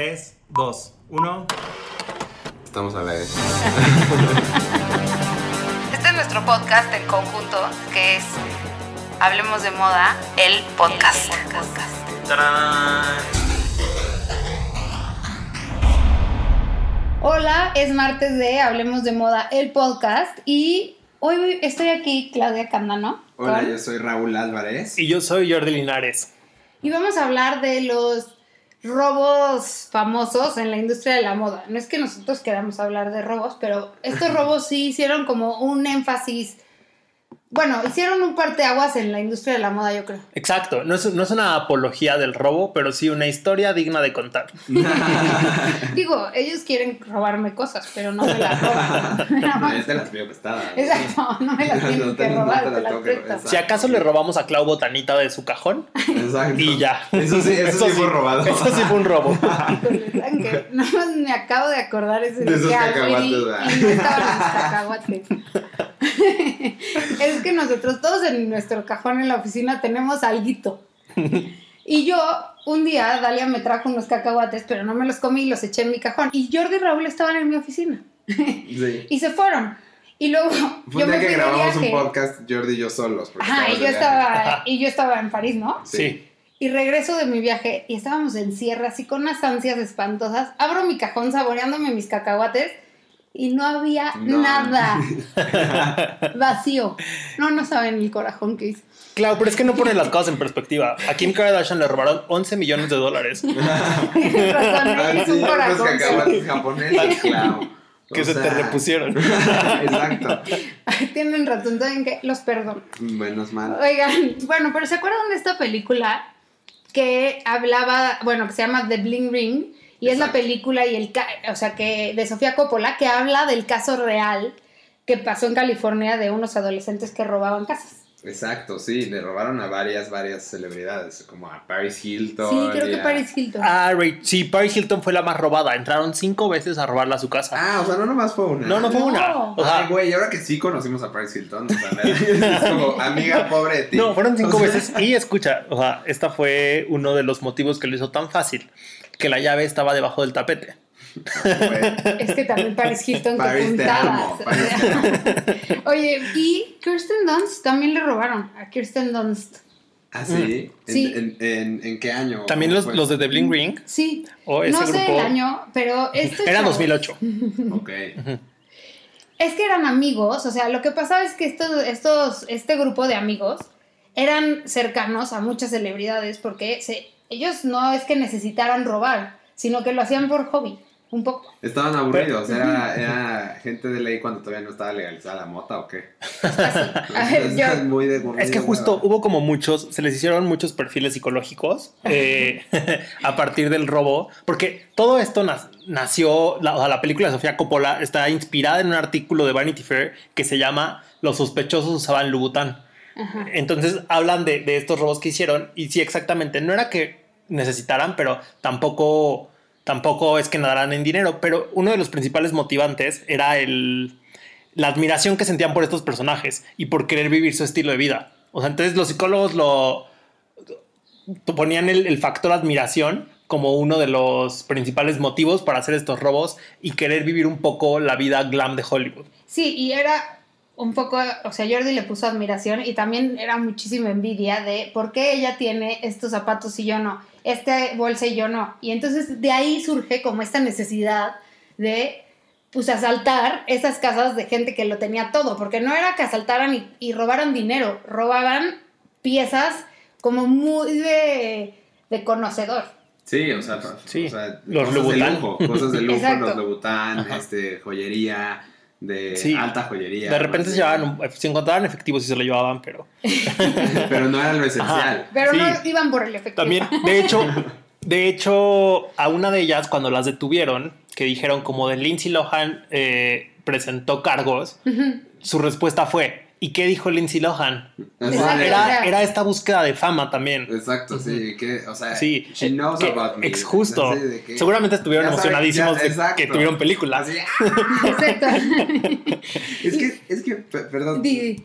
3, 2, 1. Estamos a la vez. Este es nuestro podcast en conjunto, que es Hablemos de Moda, el podcast. ¡Tarán! Hola, es martes de Hablemos de Moda, el podcast. Y hoy estoy aquí, Claudia Candano. Hola, con- yo soy Raúl Álvarez. Y yo soy Jordi Linares. Y vamos a hablar de los robos famosos en la industria de la moda. No es que nosotros queramos hablar de robos, pero estos robos sí hicieron como un énfasis. Bueno, hicieron un parteaguas en la industria de la moda, yo creo. Exacto, no es, no es una apología del robo, pero sí una historia digna de contar. Digo, ellos quieren robarme cosas, pero no me las roban. No, te las pido prestadas. Exacto, no me las tienen que no robar, te te las. Si acaso le robamos a Clau Botanita de su cajón Exacto. y ya. Eso sí, eso, sí fue robado. Eso sí fue un robo. Nada más me acabo de acordar ese De esos día cacahuates, ¿verdad? y no estaban los cacahuates. es que nosotros todos en nuestro cajón en la oficina tenemos alguito. Y yo, un día, Dalia me trajo unos cacahuates, pero no me los comí y los eché en mi cajón. Y Jordi y Raúl estaban en mi oficina. Sí. Y se fueron. Y luego Fue yo un me fui que de grabamos un viaje. podcast Jordi y yo solos. Ajá, y yo, de estaba, y yo estaba en París, ¿no? Sí. Y regreso de mi viaje y estábamos en cierre, así con unas ansias espantosas. Abro mi cajón saboreándome mis cacahuates y no había No. nada. Vacío. No, no saben el corajón que hice. Claro, pero es que no ponen las cosas en perspectiva. A Kim Kardashian le robaron 11 millones de dólares. Tienes razón, Ah, un los corajón. japoneses, claro. Que O se te repusieron. Exacto. Tienen razón, ¿saben qué? Los perdono. Menos mal. Oigan, bueno, pero ¿se acuerdan de esta película que hablaba, bueno, que se llama The Bling Ring? Y es la película y el, o sea, que de Sofía Coppola, que habla del caso real que pasó en California de unos adolescentes que robaban casas. Exacto, sí. Le robaron a varias, varias celebridades. Como a Paris Hilton. Sí, creo que a- Paris Hilton. Ah, Ray- sí, Paris Hilton fue la más robada. Entraron cinco veces a robarla a su casa. Ah, o sea, no nomás fue una. No, no fue No. una. O sea, Ay, güey, y ahora que sí conocimos a Paris Hilton, o sea, es como, amiga, pobre de ti. No, fueron cinco O sea, veces. Y escucha, o sea, esta fue uno de los motivos que lo hizo tan fácil. Que la llave estaba debajo del tapete. Es que también Paris Hilton, que Paris te puntadas. amo, Paris te amo. Oye, y Kirsten Dunst también le robaron a Kirsten Dunst. ¿Ah, sí? ¿En, Sí. En, en, en qué año? También los, los de The Bling Ring. Sí. O ese no sé grupo. el año, pero este Era chavo- 2008. Ok. Es que eran amigos, o sea, lo que pasaba es que estos, estos, este grupo de amigos eran cercanos a muchas celebridades porque se, ellos no es que necesitaran robar, sino que lo hacían por hobby, un poco. Estaban aburridos, era, era gente de ley cuando todavía no estaba legalizada la mota o qué. Yo- Es muy de Es que justo hubo como muchos, se les hicieron muchos perfiles psicológicos eh, a partir del robo, porque todo esto nació, la, o sea, la película de Sofía Coppola está inspirada en un artículo de Vanity Fair que se llama Los sospechosos usaban Louboutin. Ajá. Entonces hablan de, de estos robos que hicieron y sí, exactamente, no era que necesitaran, pero tampoco, tampoco es que nadaran en dinero, pero uno de los principales motivantes era el, la admiración que sentían por estos personajes y por querer vivir su estilo de vida. O sea, entonces los psicólogos lo ponían el, el factor admiración como uno de los principales motivos para hacer estos robos y querer vivir un poco la vida glam de Hollywood. Sí, y era un poco, o sea, Jordi le puso admiración y también era muchísima envidia de por qué ella tiene estos zapatos y yo no, este bolsa y yo no. Y entonces de ahí surge como esta necesidad de pues asaltar esas casas de gente que lo tenía todo, porque no era que asaltaran y, y robaran dinero, robaban piezas como muy de, de conocedor. Sí, o sea, Sí, o sea, los cosas de Louboutin. lujo, cosas de lujo, los Louboutin, este, joyería, de Sí. alta joyería. De repente se llevaban, un- se encontraban efectivos y se lo llevaban, pero Pero no era lo esencial. Pero Sí. no iban por el efectivo. También, de hecho, de hecho, a una de ellas, cuando las detuvieron, que dijeron como de Lindsay Lohan eh, presentó cargos, su respuesta fue, ¿y qué dijo Lindsay Lohan? Exacto, era, esta búsqueda de fama también. Exacto, sí, que, o sea, Sí, she eh, knows que- about me. ex justo. Así de que- Seguramente estuvieron sabe- emocionadísimos ya, de que tuvieron películas. Así, ¡ah! Exacto. es que, es que, pe- perdón, Di-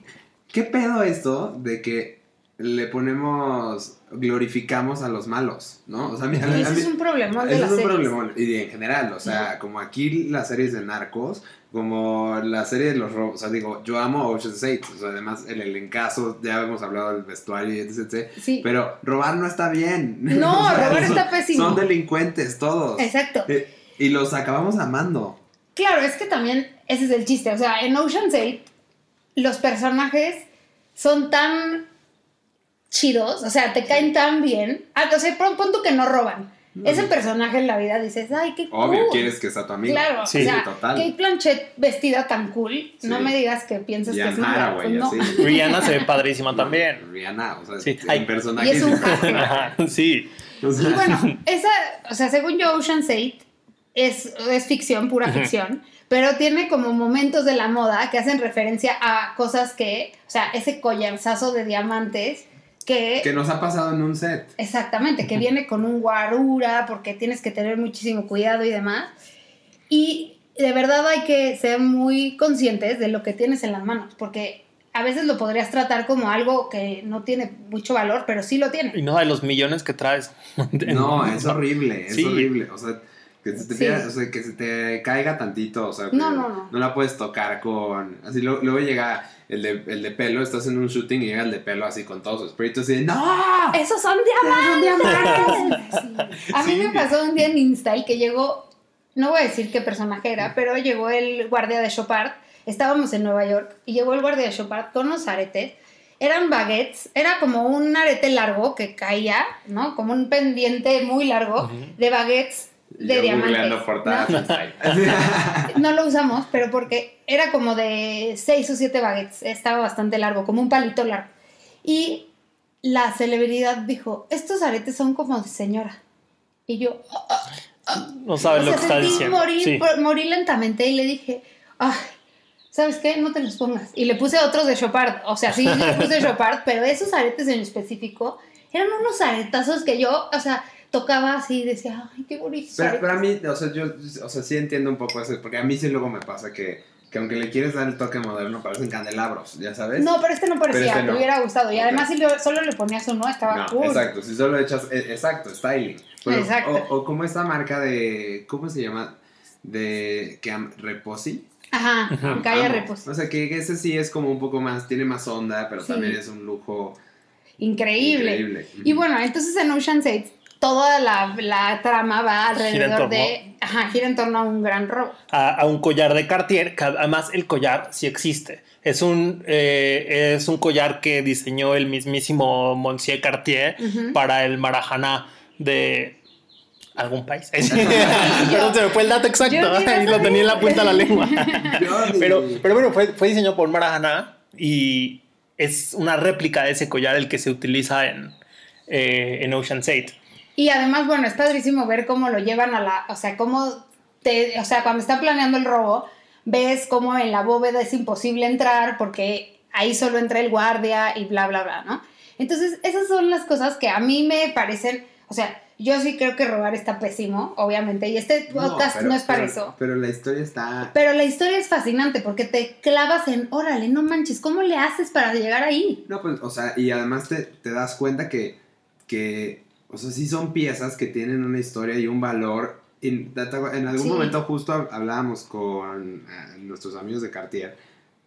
¿qué pedo esto de que le ponemos, glorificamos a los malos, ¿no? O sea, a mí- a mí- Y ese mí- es un problema de ese la es un problemón. Y en general, o sea, como aquí las series de narcos, como la serie de los robos, o sea, digo, yo amo Ocean's 8, o sea, además el elencazo, ya hemos hablado del vestuario y etc, etc, Sí. pero robar no está bien. No, O sea, robar son- está pésimo. Son delincuentes todos. Exacto. Eh, Y los acabamos amando. Claro, es que también ese es el chiste. O sea, en Ocean's 8 los personajes son tan chidos, o sea, te caen tan bien. Ah, o sea, pon, pon tú que no roban. Ese personaje en la vida dices, ay, qué cool. Obvio, quieres que sea tu amigo. Claro, Sí, o sea, total. Kate Blanchett vestida tan cool, no Sí. me digas que piensas Y que es mala. Pues no. así. Rihanna se ve padrísima también. Rihanna, o sea, Sí, personaje. Y es un casting. Ajá, sí. O sea, Y bueno, esa, o sea, según yo, Ocean's 8 es, es ficción, pura ficción, pero tiene como momentos de la moda que hacen referencia a cosas que, o sea, ese collarzazo de diamantes que, que nos ha pasado en un set. exactamente, que viene con un guarura porque tienes que tener muchísimo cuidado y demás. Y de verdad hay que ser muy conscientes de lo que tienes en las manos, porque a veces lo podrías tratar como algo que no tiene mucho valor, pero sí lo tiene. Y no de los millones que traes. No, es horrible, es Sí. horrible. O sea, que se te, Sí. o sea, que se te caiga tantito, o sea, No, que no, no. la puedes tocar con... Así luego, luego llega el de, el de pelo, estás en un shooting y llega el de pelo así con todo su espíritu así de, ¡No! ¡Esos son diamantes! Sí. A mí Sí. me pasó un día en Install que llegó, no voy a decir qué personaje era, pero llegó el guardia de Chopard. Estábamos en Nueva York y llegó el guardia de Chopard con unos aretes. Eran baguettes, era como un arete largo que caía, ¿no? Como un pendiente muy largo de baguettes Y de diamantes. ¿no? lo usamos, pero porque era como de seis o siete baguettes, estaba bastante largo, como un palito largo. Y la celebridad dijo, estos aretes son como de señora. Y yo, No sabes o lo que está diciendo. morir, Sí. por- morí lentamente y le dije, ay, ¿sabes qué? No te los pongas. Y le puse otros de Chopard, o sea, sí, le puse Chopard, pero esos aretes en específico eran unos aretazos que yo, o sea, tocaba así y decía, ay, qué bonitos Pero, aretes". pero a mí, o sea, yo, o sea, sí entiendo un poco eso, porque a mí sí luego me pasa que, que aunque le quieres dar el toque moderno, parecen candelabros, ¿ya sabes? No, pero este no parecía, este no. te hubiera gustado. Y además, si lo- solo le ponías uno, estaba No, cool. exacto, si solo echas, eh, exacto, styling. Pero- Exacto. O, o como esta marca de, ¿cómo se llama? De, que Reposi. Ajá, Ujú. Calla Amo. Repos. O sea, que ese sí es como un poco más, tiene más onda, pero Sí. también es un lujo Increíble. increíble. Y bueno, entonces en Ocean's 8, toda la, la trama va alrededor torno. de. Ajá, gira en torno a un gran robo. a, a un collar de Cartier, que además el collar sí existe. Es un, eh, es un collar que diseñó el mismísimo Monsieur Cartier para el Marajana de algún país. Perdón, se me fue el dato exacto. Ahí lo tenía en la punta de la lengua. Pero, pero bueno, fue, fue diseñado por Marajana y es una réplica de ese collar el que se utiliza en, eh, en Ocean's 8. Y además, bueno, es padrísimo ver cómo lo llevan a la. O sea, cómo te. O sea, cuando está planeando el robo, ves cómo en la bóveda es imposible entrar porque ahí solo entra el guardia y bla, bla, bla, ¿no? Entonces, esas son las cosas que a mí me parecen. O sea, yo sí creo que robar está pésimo, obviamente, y este podcast no, pero- es para pero- eso. Pero la historia está... Pero la historia es fascinante porque te clavas en, órale, no manches, ¿cómo le haces para llegar ahí? No, pues, o sea, y además te, te das cuenta que, que, o sea, sí son piezas que tienen una historia y un valor. En, en algún Sí. momento justo hab- hablábamos con eh, nuestros amigos de Cartier.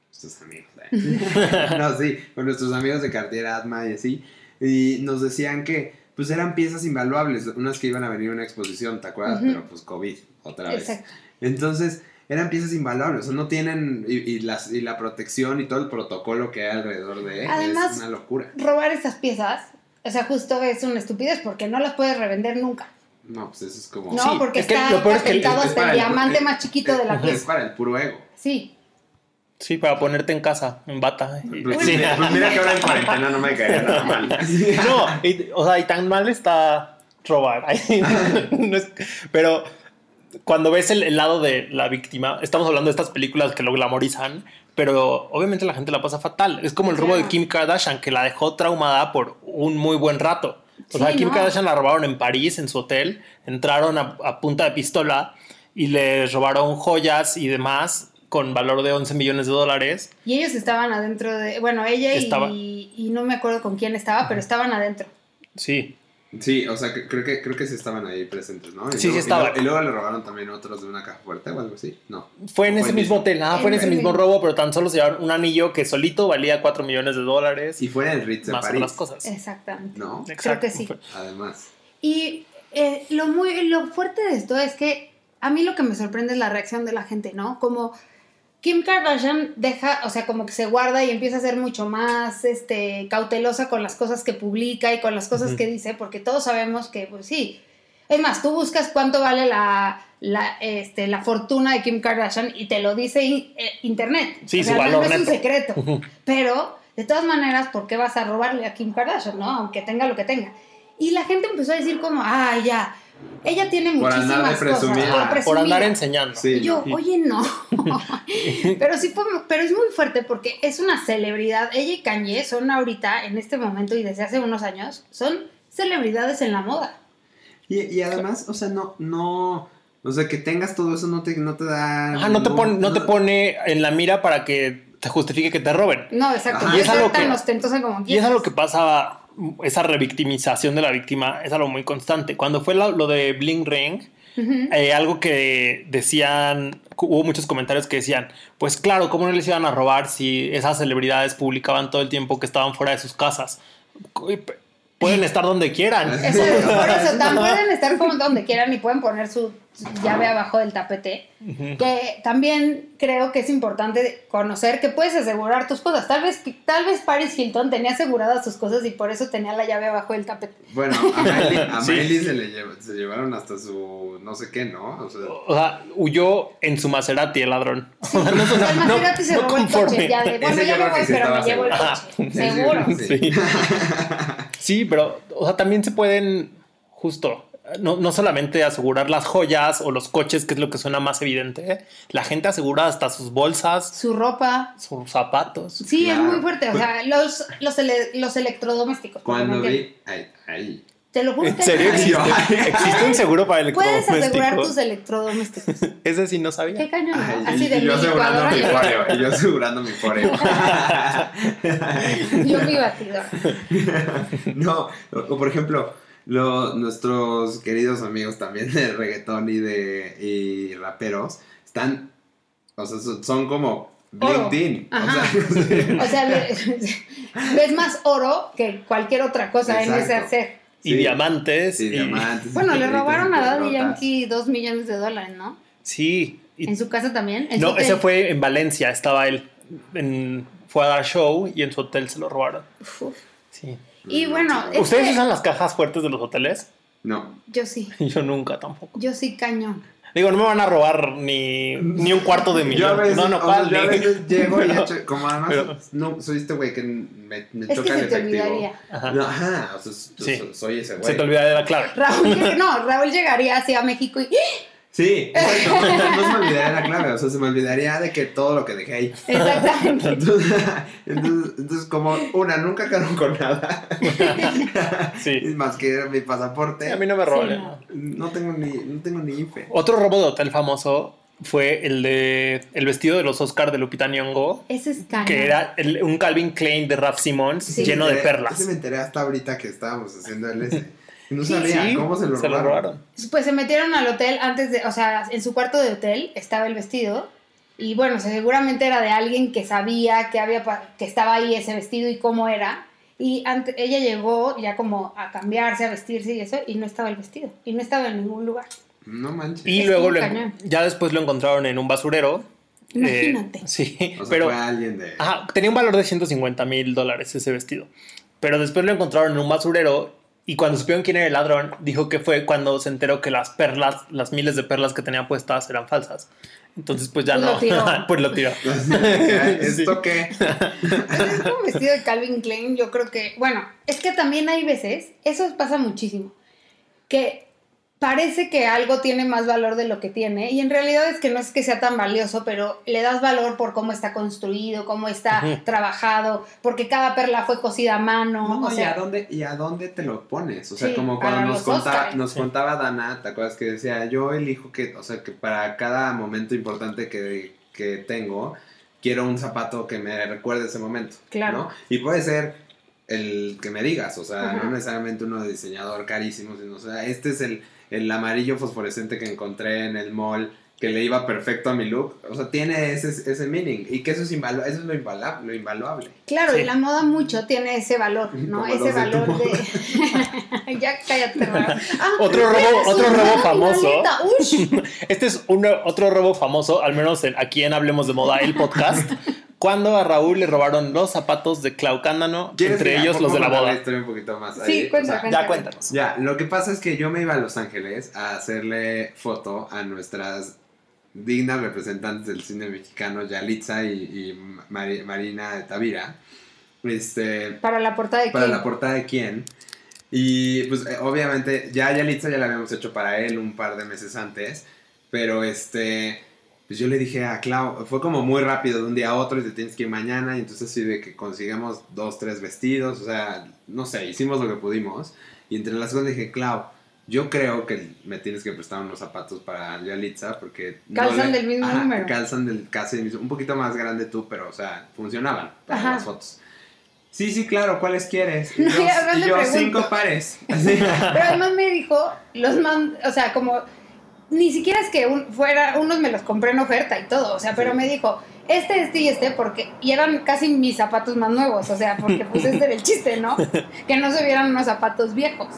Nuestros amigos, eh. no, sí, con nuestros amigos de Cartier, Atma y así. Y nos decían que, pues, eran piezas invaluables. Unas que iban a venir a una exposición, ¿te acuerdas? Pero, pues, COVID, otra vez. Exacto. Entonces, eran piezas invaluables, o sea, no tienen, y, y las, y la protección y todo el protocolo que hay alrededor de Además- es una locura. Robar esas piezas, o sea, justo es una estupidez porque no las puedes revender nunca. No, pues eso es como... No, Sí, porque es que está lo peor es que es hasta el el- diamante es- más chiquito de la Es pieza. para el puro ego. Sí. Sí, para ponerte en casa, en bata. Y- Pues, Sí. mira, pues mira que ahora en cuarentena no me caería nada mal. No, y- o sea, y tan mal está robar. No es- pero cuando ves el, el lado de la víctima, estamos hablando de estas películas que lo glamorizan, pero obviamente la gente la pasa fatal. Es como el robo de Claro. Kim Kardashian, que la dejó traumada por un muy buen rato. O sea, Sí, Kim no. Kardashian la robaron en París, en su hotel, entraron a, a punta de pistola y le robaron joyas y demás con valor de 11 millones de dólares. Y ellos estaban adentro de. Bueno, ella y, Estaba. y no me acuerdo con quién estaba, pero estaban adentro. Sí, Sí, o sea, que- creo que, creo que sí estaban ahí presentes, ¿no? Y Sí, sí luego- estaban. luego- Y luego le robaron también otros de una caja fuerte o algo así. No. fue en Fue ese mismo hotel, ah, fue en ese el mismo robo, pero tan solo se llevaron un anillo que solito valía 4 millones de dólares. Y fue en el Ritz de más París. otras cosas. Exactamente. ¿No? Exacto. que sí. Además. Y eh, lo, muy, lo fuerte de esto es que a mí lo que me sorprende es la reacción de la gente, ¿no? Como Kim Kardashian deja, o sea, como que se guarda y empieza a ser mucho más este, cautelosa con las cosas que publica y con las cosas que dice, porque todos sabemos que, pues sí. Es más, tú buscas cuánto vale la, la, este, la fortuna de Kim Kardashian y te lo dice in- eh, Internet. Sí, O su sea, valor no es un secreto. Pero, de todas maneras, ¿por qué vas a robarle a Kim Kardashian, no? Aunque tenga lo que tenga. Y la gente empezó a decir como, ah, ya, ella tiene Por andar de muchísimas cosas. presumida. por presumida". andar enseñando. Sí. Y yo, oye, no. pero sí fue, pero es muy fuerte porque es una celebridad. Ella y Kanye son ahorita, en este momento y desde hace unos años, son celebridades en la moda. Y, y además, o sea, no, no, o sea, que tengas todo eso no te, no te da... Ajá, no te, pone, no te pone en la mira para que te justifique que te roben. No, exacto. Ajá. Y es algo tan que- ostentosa como Y es algo que pasa, esa revictimización de la víctima es algo muy constante. Cuando fue lo de Bling Ring, eh, algo que decían, hubo muchos comentarios que decían, pues claro, ¿cómo no les iban a robar si esas celebridades publicaban todo el tiempo que estaban fuera de sus casas? Pueden estar donde quieran. Eso, por eso, tan pueden estar como donde quieran y pueden poner su llave abajo del tapete. Que también creo que es importante conocer que puedes asegurar tus cosas. Tal vez, tal vez Paris Hilton tenía aseguradas sus cosas y por eso tenía la llave abajo del tapete. Bueno, a Miley, a Sí. Se le lleva- se llevaron hasta su no sé qué, ¿no? O sea, O sea, huyó en su Maserati el ladrón. O sea, el Maserati se no robó el coche. conforme. Ya de, bueno, ya me voy, sí pero me llevo el coche. Sí, sí, Seguro. sí. Sí. Pero, o sea, también se pueden, justo, no, no solamente asegurar las joyas o los coches, que es lo que suena más evidente, ¿eh? la gente asegura hasta sus bolsas, Su ropa. sus zapatos. Sí, Claro. es muy fuerte. O sea, los, los, ele- los electrodomésticos. cuando vi... Ay, ay. Te lo juro ¿En que serio existe, un seguro para puedes asegurar tus electrodomésticos? electrodomésticos. Ese sí no Qué sabía. cañón, ¿no? Ay, Así y, de y yo asegurando mi foreo. Y yo asegurando mi foreo. yo mi batidor. no, o, por ejemplo, lo- nuestros queridos amigos también de reggaetón y de y raperos están, o sea, son, son como. LinkedIn. O Ajá. sea, O sea, ves más oro que cualquier otra cosa en ese hacer. Y Sí. diamantes. sí, y- diamantes. Bueno, le robaron a Daddy. Yankee dos millones de dólares, ¿no? Sí. y- En su casa también. en no, hotel. ese fue en Valencia, estaba él. En, fue a dar show y en su hotel se lo robaron. Uf. Sí. Y bueno, es ¿Ustedes que- usan las cajas fuertes de los hoteles? No. yo sí, Yo nunca tampoco. yo sí cañón. Digo, no me van a robar ni, ni un cuarto de Yo a millón. veces, no, no, ¿cuál? yo a veces llego y echo- como además, pero- no, soy este güey que me, me Es que choca el se te efectivo. olvidaría. Ajá. No, ajá, o sea, Sí. so- soy ese güey. Se te olvida de la clave. Raúl, no, Raúl llegaría así a México y Sí, exacto. No se me olvidaría la clave, o sea, se me olvidaría de que todo lo que dejé ahí. exactamente. Entonces, entonces, entonces, como una, nunca quedaron con nada. Sí. Más que mi pasaporte. A mí no me roban. Sí, ¿no? No tengo ni, no tengo ni IFE. Otro robo de hotel famoso fue el de el vestido de los Oscar de Lupita Nyong'o, Ese es cañón. que era el- un Calvin Klein de Raf Simons Sí. lleno de Ese perlas. me enteré hasta ahorita que estábamos haciendo el ese. No Sí, sabía Sí, cómo se lo robaron. Pues se metieron al hotel antes de, o sea, en su cuarto de hotel estaba el vestido y bueno, seguramente era de alguien que sabía que había que estaba ahí ese vestido y cómo era y ante- ella llegó ya como a cambiarse, a vestirse y eso y no estaba el vestido y no estaba en ningún lugar. No manches. Y Es luego lo- ya después lo encontraron en un basurero. Eh, Imagínate. sí, o sea, pero fue alguien de. ajá, tenía un valor de 150 mil dólares ese vestido. Pero después lo encontraron en un basurero y cuando supieron quién era el ladrón, dijo que fue cuando se enteró que las perlas, las miles de perlas que tenía puestas eran falsas. Entonces pues ya Pues no, lo tiró. pues lo tiró. ¿Esto qué? Es un vestido de Calvin Klein, yo creo que, bueno, es que también hay veces, eso pasa muchísimo, que parece que algo tiene más valor de lo que tiene y en realidad es que no es que sea tan valioso, pero le das valor por cómo está construido, cómo está trabajado, porque cada perla fue cosida a mano, No, o ¿y, sea, a dónde, ¿Y a dónde te lo pones? O sea, Sí, como cuando nos, contaba, nos Sí. contaba Dana, ¿te acuerdas que decía? Yo elijo que, o sea, que para cada momento importante que, que tengo, quiero un zapato que me recuerde ese momento. Claro. ¿no? Y puede ser el que me digas, o sea, Ajá. no necesariamente uno de diseñador carísimo, sino, o sea, este es el, el amarillo fosforescente que encontré en el mall que le iba perfecto a mi look, o sea, tiene ese, ese meaning y que eso es, invalu- eso es lo, invaluable, lo invaluable. Claro, Sí. y la moda mucho tiene ese valor, ¿no? Como ese de valor tu de. ya cállate. Ah, Otro robo- otro robo famoso. maleta, ush. Este es un, otro robo famoso, al menos en- aquí en Hablemos de Moda, el podcast, cuando a Raúl le robaron los zapatos de Clau Cándano, ¿Quieres entre ellos ¿puedo los de la boda. historia un poquito más Sí, ahí? cuenta, O sea, cuenta. Ya cuéntanos. Ya, lo que pasa es que yo me iba a Los Ángeles a hacerle foto a nuestras dignas representantes del cine mexicano, Yalitza y, y Mari- Marina de Tavira, este, Para la portada de para quién? la portada de quién. Y pues eh, obviamente ya Yalitza ya la habíamos hecho para él un par de meses antes, pero este, pues yo le dije a Clau, fue como muy rápido de un día a otro y te tienes que ir mañana y entonces así de que consigamos dos, tres vestidos, o sea, no sé, hicimos lo que pudimos y entre las cosas dije, Clau, yo creo que me tienes que prestar unos zapatos para Yalitza porque... no Calzan le- del mismo Ajá, número. Calzan del casi del mismo, un poquito más grande tú, pero o sea, funcionaban para Ajá. las fotos. Sí, sí, claro, ¿cuáles quieres? Y No, yo, y yo, cinco pares. Así. Pero además me dijo, los man, o sea, como ni siquiera es que un- fuera, unos me los compré en oferta y todo, o sea, pero me dijo, este, este y este, porque, y eran casi mis zapatos más nuevos, o sea, porque pues este era el chiste, ¿no? Que no se vieran unos zapatos viejos.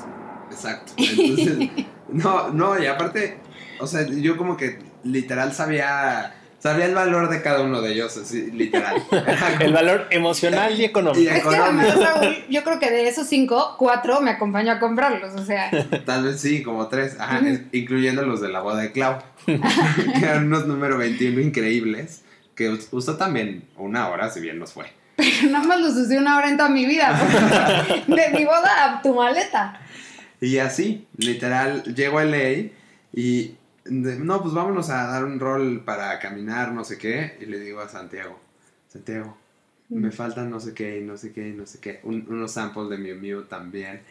Exacto. Entonces, no, no, y aparte, o sea, yo como que literal sabía, sabía el valor de cada uno de ellos, así, literal. El valor emocional y y económico. Es que además, económico. Raúl, yo creo que de esos cinco, cuatro me acompañó a comprarlos, o sea, Tal vez sí, como tres, ajá, incluyendo los de la boda de Clau, que eran unos número 21 increíbles, que us- usó también una hora, si bien nos fue. pero nada más los usé una hora en toda mi vida, de mi boda a tu maleta. Y así, literal, llego a LA y de- no, pues vámonos a dar un rol para caminar, no sé qué. Y le digo a Santiago, Santiago, me faltan no sé qué y no sé qué y no sé qué. Un- unos samples de Miu Miu también.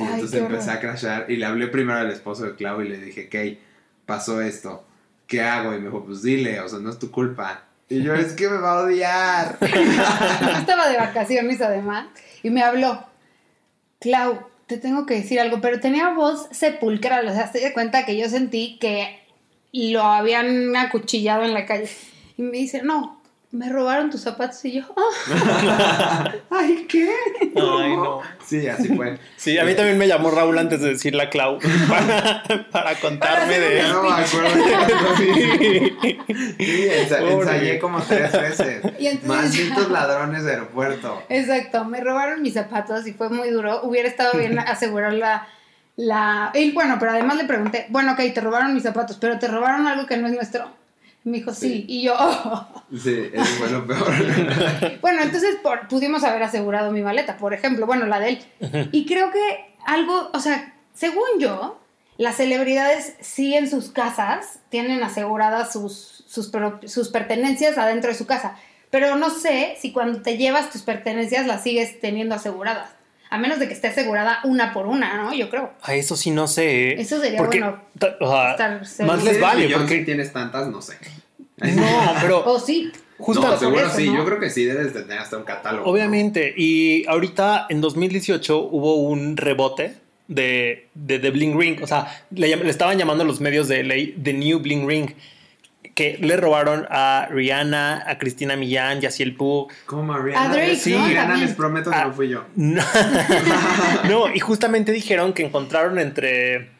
Y Ay, entonces empecé a crashar y le hablé primero al esposo de Clau y le dije, Kay, pasó esto, ¿qué hago? Y me dijo, pues dile, o sea, no es tu culpa. Y yo, es que me va a odiar. Yo estaba de vacaciones además y me habló. Clau, te tengo que decir algo, pero tenía voz sepulcral, o sea, te das cuenta que yo sentí que lo habían acuchillado en la calle. Y me dice, no, me robaron tus zapatos y yo, "Ah". Ay, ¿qué? Ay, no. Sí, así fue. Sí, a mí también me llamó Raúl antes de decirle a Clau para, para contarme hacer de... No me acuerdo. Sí. Sí, ensa- Pobre. ensayé como tres veces. Y Malditos ladrones de aeropuerto. Exacto, me robaron mis zapatos y fue muy duro. Hubiera estado bien asegurar la... la... Y bueno, pero además le pregunté, bueno, ok, te robaron mis zapatos, pero te robaron algo que no es nuestro. Me dijo, sí. Sí. Y yo, "Oh". Sí, eso fue lo peor. Bueno, entonces por- pudimos haber asegurado mi maleta, por ejemplo, bueno, la de él. Y creo que algo, o sea, según yo, las celebridades sí en sus casas tienen aseguradas sus, sus, sus pertenencias adentro de su casa. Pero no sé si cuando te llevas tus pertenencias las sigues teniendo aseguradas. A menos de que esté asegurada una por una, ¿no? Yo creo. A eso sí no sé. ¿eh? Eso sería Porque, bueno o sea, estar más les vale, Millón, porque- si tienes tantas, no sé. No, pero O sí. justo no, seguro eso, sí. ¿no? Yo creo que sí debes de tener hasta un catálogo. Obviamente, y ahorita en 2018 hubo un rebote de, de The Bling Ring, o sea, le, le estaban llamando los medios de ley The New Bling Ring, que le robaron a Rihanna, a Cristina Millán, Yaciel Pu. ¿no? Como Mariana. A Drake, Sí, ¿no? Rihanna, les prometo que Ah. no fui yo. No, No, y justamente dijeron que encontraron entre,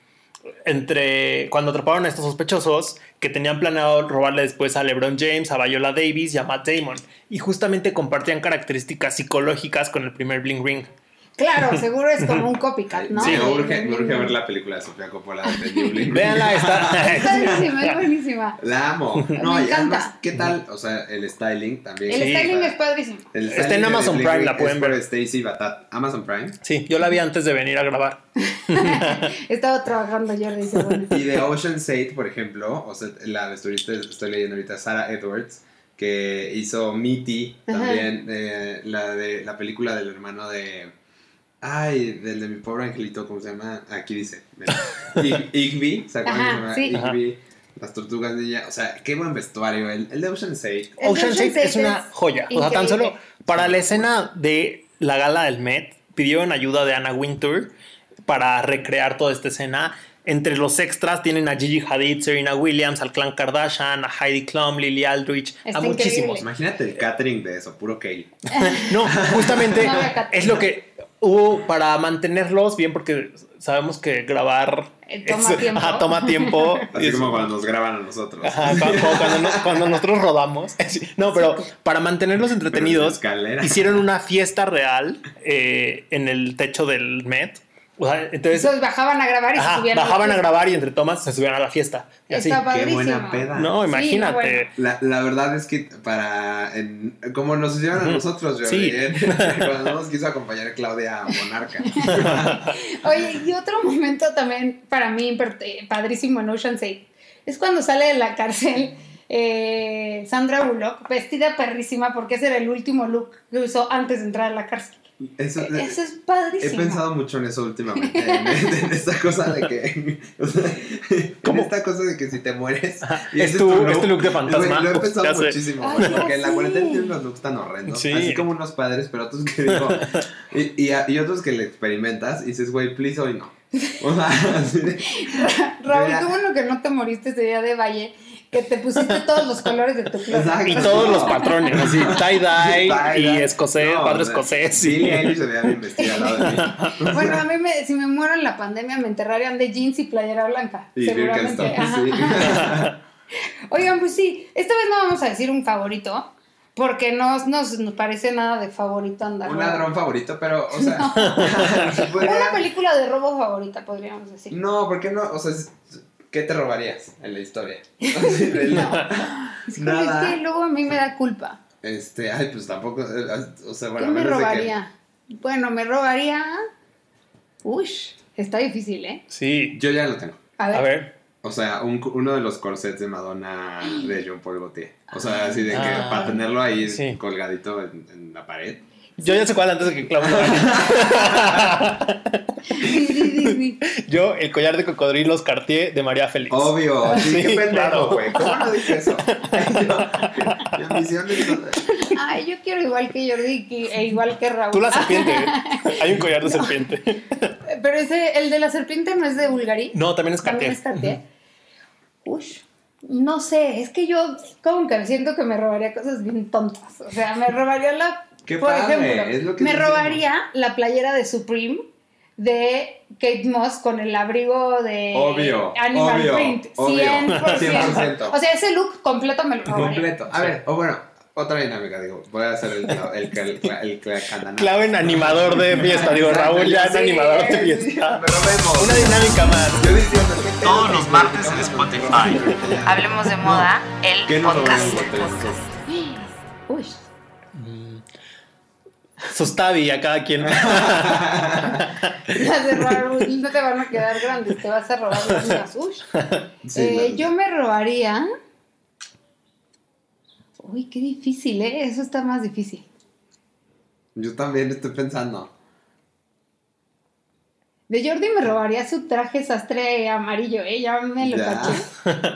entre, cuando atraparon a estos sospechosos, que tenían planeado robarle después a LeBron James, a Viola Davis y a Matt Damon. Y justamente compartían características psicológicas con el primer Bling Ring. Claro, seguro es como un copycat, ¿no? Sí, me urge, de- me urge ver la película de Sofía Coppola de New. Véanla, Está está. buenísima, es buenísima. La amo. No, Me y encanta. además, ¿qué tal? O sea, el styling también. El Sí, styling es padrísimo. el Está en Amazon Prime, la pueden ver. Stacy Batat. Amazon Prime. Sí, yo la vi antes de venir a grabar. Estaba trabajando Jordi, dice, bueno. Y de Ocean's 8, por ejemplo, o sea, la vestuarista estoy leyendo ahorita, Sarah Edwards, que hizo Meaty, Ajá. también eh, la de la película del hermano de... Ay, del de mi pobre angelito, ¿cómo se llama? Aquí dice. Igby, ¿se acuerdan? Se llama. Igby? Las tortugas ninja, o sea, qué buen vestuario. El, el de Ocean's 8. El Ocean's Ocean's 8 es una joya. O sea, tan solo para la escena de la gala del Met, pidieron ayuda de Anna Wintour para recrear toda esta escena. Entre los extras tienen a Gigi Hadid, Serena Williams, al clan Kardashian, a Heidi Klum, Lily Aldrich, Está a muchísimos. increíble. Imagínate el catering de eso, puro kale. No, justamente No es lo que hubo para mantenerlos bien, porque sabemos que grabar Eh, toma es- tiempo. ajá, toma tiempo. Así Es- como cuando nos graban a nosotros. ajá, cu- cu- cuando, no- cuando nosotros rodamos. No, pero para mantenerlos entretenidos, hicieron una fiesta real eh, en el techo del Met. O sea, entonces Entonces bajaban a grabar y se ajá, subían bajaban a la grabar y entre tomas se subían a la fiesta. Y así. Está Qué padrísimo. buena peda. No, Sí, imagínate. bueno. La, la verdad es que para. En, como nos hicieron a nosotros, yo. Sí. Cuando no nos quiso acompañar Claudia Monarca. Oye, y otro momento también para mí eh, padrísimo en Ocean's 8 es cuando sale de la cárcel eh, Sandra Bullock vestida perrísima porque ese era el último look que usó antes de entrar a la cárcel. Eso, Eso es He padrísimo. pensado mucho en eso últimamente, en, en esta cosa de que, o sea, en ¿Cómo? esta cosa de que si te mueres, y Es tu- look, es tu look de fantasma. lo he pensado ya muchísimo, Ay, porque en la cuarentena tiene unos looks tan horrendos, Sí. así como unos padres, pero otros que digo, y, y, y otros que le experimentas y dices, güey, please hoy no. O sea, así de- Raúl, qué bueno que no te moriste ese día de Valle, que te pusiste todos los colores de tu closet. Exacto. Y todos los patrones, así, tie-dye y escocés, No, padre o sea, escocés. Sí, Sí. Ellie se veía bien vestida al lado de mí. Bueno, a mí me, si me muero en la pandemia me enterrarían de jeans y playera blanca. Y seguramente. Sí. Oigan, pues sí, esta vez no vamos a decir un favorito, porque no nos, nos parece nada de favorito andar. Un ladrón favorito, pero, o sea, se podría- Una película de robo favorita, podríamos decir. No, ¿por qué no? O sea, es- ¿qué te robarías en la historia? Es que, Nada. es que luego a mí me da culpa. Este, ay, pues tampoco, eh, o sea, bueno, ¿Qué me que- robaría? Bueno, me robaría. Uy, está difícil, ¿eh? Sí. Yo ya lo tengo. A ver. A ver. O sea, un- uno de los corsets de Madonna de Jean Paul Gaultier. O sea, así de que Ah, para tenerlo ahí sí. colgadito en, en la pared. Yo ya sé cuál antes de que Clau Yo, el collar de cocodrilos Cartier de María Félix. Obvio, sí, Sí, qué pendejo, claro. güey. ¿Cómo no dije eso? Yo, mi ambición es- Ay, yo quiero igual que Jordi e igual que Raúl. Tú la serpiente. Hay un collar de serpiente. Pero ese, el de la serpiente no es de Bulgari. No, también es También Cartier. es Cartier. Uy, no sé, es que yo como que siento que me robaría cosas bien tontas. O sea, me robaría la. Qué por padre, ejemplo, es lo que me robaría la playera de Supreme de Kate Moss con el abrigo de Obvio, Animal obvio, Print. obvio, 100%. 100%. O sea, ese look completo me lo robaría. Completo. A ver, o bueno, otra dinámica, digo. Voy a hacer el el el el cla- canana. Clau en animador de fiesta. Digo, Raúl ya en sí, animador de fiesta. Pero vemos. Una dinámica más. Yo diciendo que Todos los martes en Spotify. Hablemos de moda, el ¿Qué nos podcast. Sustavi a cada quien. las de Raúl no te van a quedar grandes, te vas a robar las mías. Uy. Sí, Eh, no. yo me robaría. Uy, qué difícil, ¿eh? Eso está más difícil. Yo también estoy pensando. De Jordi me robaría su traje sastre amarillo, ¿eh? Ya me lo Ya. caché.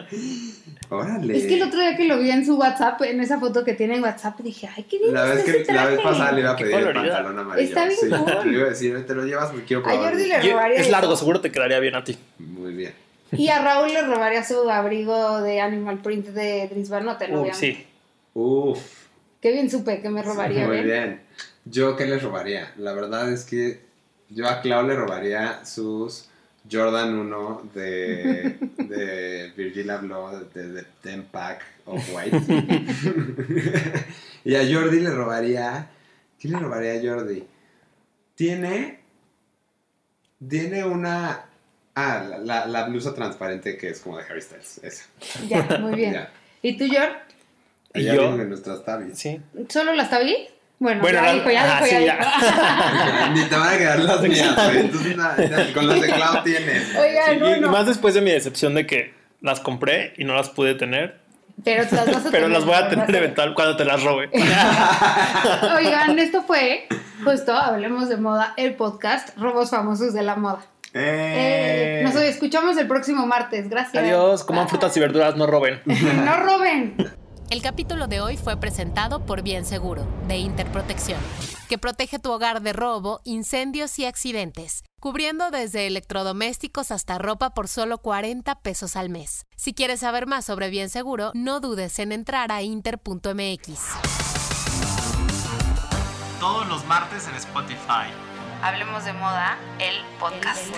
Órale. Es que el otro día que lo vi en su WhatsApp, en esa foto que tiene en WhatsApp, dije, ay, qué bien La vez, que, la vez pasada le iba a pedir el pantalón amarillo. Está bien sí. cool. Le iba a decir, te lo llevas porque quiero A probar. Jordi le Y robaría. es largo, seguro te quedaría bien a ti. Muy bien. Y a Raúl le robaría su abrigo de Animal Print de Dries Van Noten, obviamente. sí. Uf. Qué bien supe que me robaría, Muy ¿ven? bien. ¿Yo qué le robaría? La verdad es que yo a Clau le robaría sus Jordan 1 de, de Virgil Abloh de, de Ten Pack of White. y a Jordi le robaría. ¿Qué le robaría a Jordi? Tiene. Tiene una. Ah, la, la- la blusa transparente que es como de Harry Styles. Esa. Ya, muy bien. Ya. ¿Y tú, Jord? ¿Y yo? vienen nuestras tabis. Sí. ¿Solo las tabí? Bueno, Bueno, ya la- dijo, ya ajá, dijo, sí, ya ya. dijo. Ni te van a quedar las mías, güey. Entonces, nada, con las de Cloud tienes. Oigan, Sí, no, y no. más después de mi decepción de que las compré y no las pude tener. Pero las vas a Pero tener, las voy a tener eventual cuando te las robe. Oigan, esto fue justo Hablemos de Moda, el podcast Robos Famosos de la Moda. Eh, ¡Eh! nos escuchamos el próximo martes. Gracias. Adiós, coman Bye. frutas y verduras, no roben. no roben. El capítulo de hoy fue presentado por Bien Seguro, de Interprotección, que protege tu hogar de robo, incendios y accidentes, cubriendo desde electrodomésticos hasta ropa por solo 40 pesos al mes. Si quieres saber más sobre Bien Seguro, no dudes en entrar a inter.mx. Todos los martes en Spotify. Hablemos de moda, el podcast.